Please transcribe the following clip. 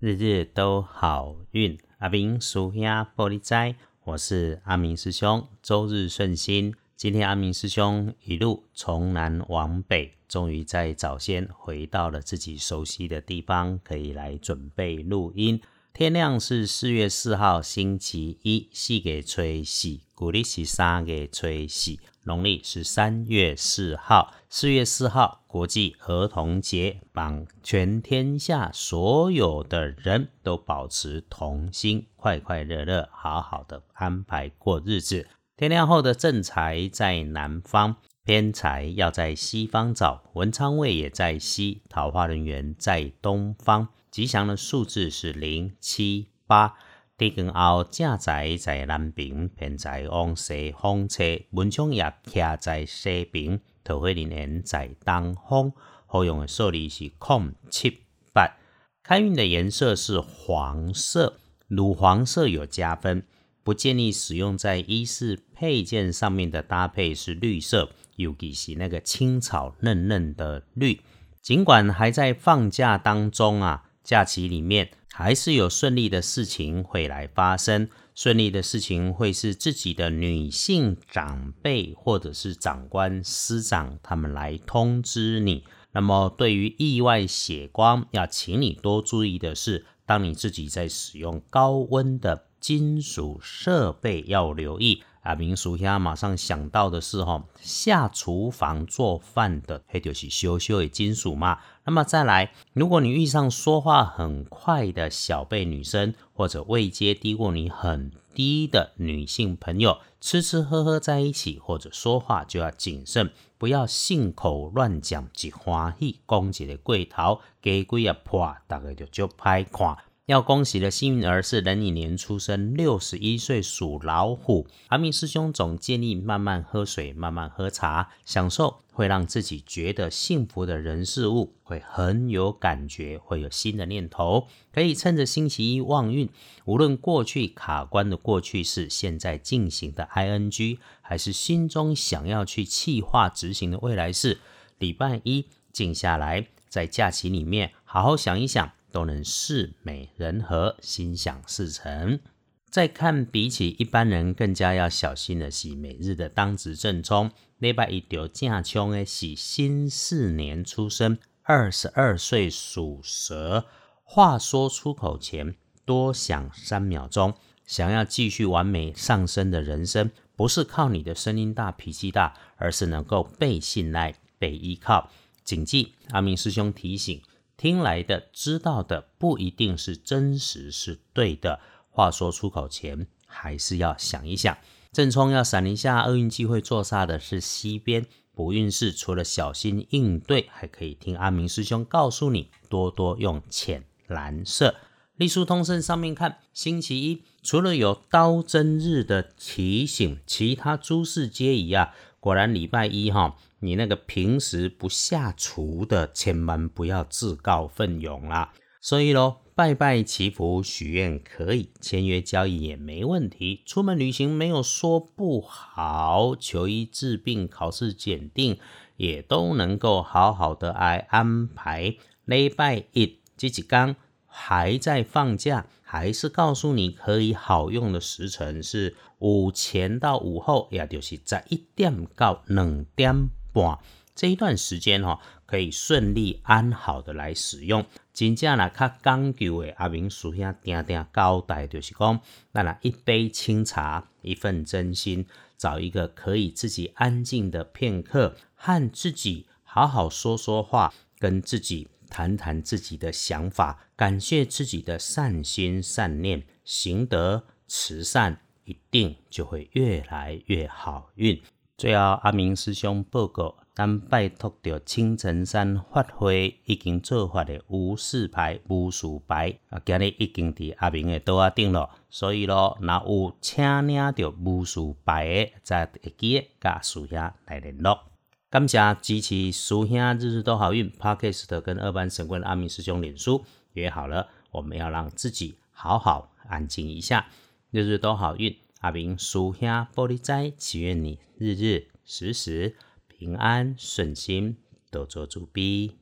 日日都好运。阿明属下玻璃斋，我是阿明师兄，周日顺心。今天阿明师兄一路从南往北，终于在早先回到了自己熟悉的地方，可以来准备录音。天亮是四月四号，星期一，四给吹喜，古历是三给吹喜，农历是三月四号。四月四号，国际儿童节，帮全天下所有的人都保持童心，快快乐乐，好好的安排过日子。天亮后的正财在南方，偏财要在西方找，文昌位也在西，桃花人员在东方。吉祥的数字是零七八。地根后正在在南边，偏在往西方车，文昌也徛在西边，桃花人缘在东方。好用的数字是空七八。开运的颜色是黄色，乳黄色有加分，不建议使用在衣饰配件上面的搭配是绿色，尤其是那个青草嫩嫩的绿。尽管还在放假当中啊。假期里面还是有顺利的事情会来发生，顺利的事情会是自己的女性长辈或者是长官师长他们来通知你。那么对于意外血光，要请你多注意的是，当你自己在使用高温的金属设备，要留意。阿明叔兄马上想到的是，哈，下厨房做饭的，那就是羞羞的金属嘛。那么再来，如果你遇上说话很快的小辈女生，或者位阶低过你很低的女性朋友，吃吃喝喝在一起，或者说话就要谨慎，不要信口乱讲，即欢喜攻击的贵头，给鬼啊破，大概就就歹看。要恭喜的幸运儿是壬寅年出生，六十一岁属老虎。阿明师兄总建议慢慢喝水，慢慢喝茶，享受会让自己觉得幸福的人事物，会很有感觉，会有新的念头。可以趁着星期一旺运，无论过去卡关的过去式，现在进行的 ing，还是心中想要去气化执行的未来式，礼拜一静下来，在假期里面好好想一想。都能事美人和，心想事成。再看，比起一般人更加要小心的是，每日的当值正冲。礼拜一条正冲的是辛巳年出生，二十二岁属蛇。话说出口前，多想三秒钟。想要继续完美上升的人生，不是靠你的声音大、脾气大，而是能够被信赖、被依靠。谨记阿明师兄提醒。听来的、知道的不一定是真实，是对的。话说出口前，还是要想一想。正冲要闪一下，厄运机会坐煞的是西边。不运势除了小心应对，还可以听阿明师兄告诉你，多多用浅蓝色。隶书通胜上面看，星期一除了有刀针日的提醒，其他诸事皆宜啊。果然礼拜一哈。你那个平时不下厨的，千万不要自告奋勇啦。所以咯，拜拜祈福许愿可以，签约交易也没问题。出门旅行没有说不好，求医治病、考试检定也都能够好好的来安排。礼拜一这几刚还在放假，还是告诉你可以好用的时辰是午前到午后，也就是在一点到两点。半，这一段时间哈，可以顺利安好的来使用。真正呢，较讲究的阿明叔兄定定交代，就是讲，那啦一杯清茶，一份真心，找一个可以自己安静的片刻，和自己好好说说话，跟自己谈谈自己的想法，感谢自己的善心善念，行得慈善，一定就会越来越好运。最后，阿明师兄报告，咱拜托着青城山发会已经做法的无事牌、无数牌，啊，今日已经伫阿明的桌啊顶了。所以咯，若有请领着无数牌的，再会记得甲师兄来联络。感谢支持师兄日日都好运。Parkes 跟二班神棍阿明师兄脸书约好了，我们要让自己好好安静一下，日日都好运。阿明书下玻璃斋，祈愿你日日时时平安顺心，多做主逼。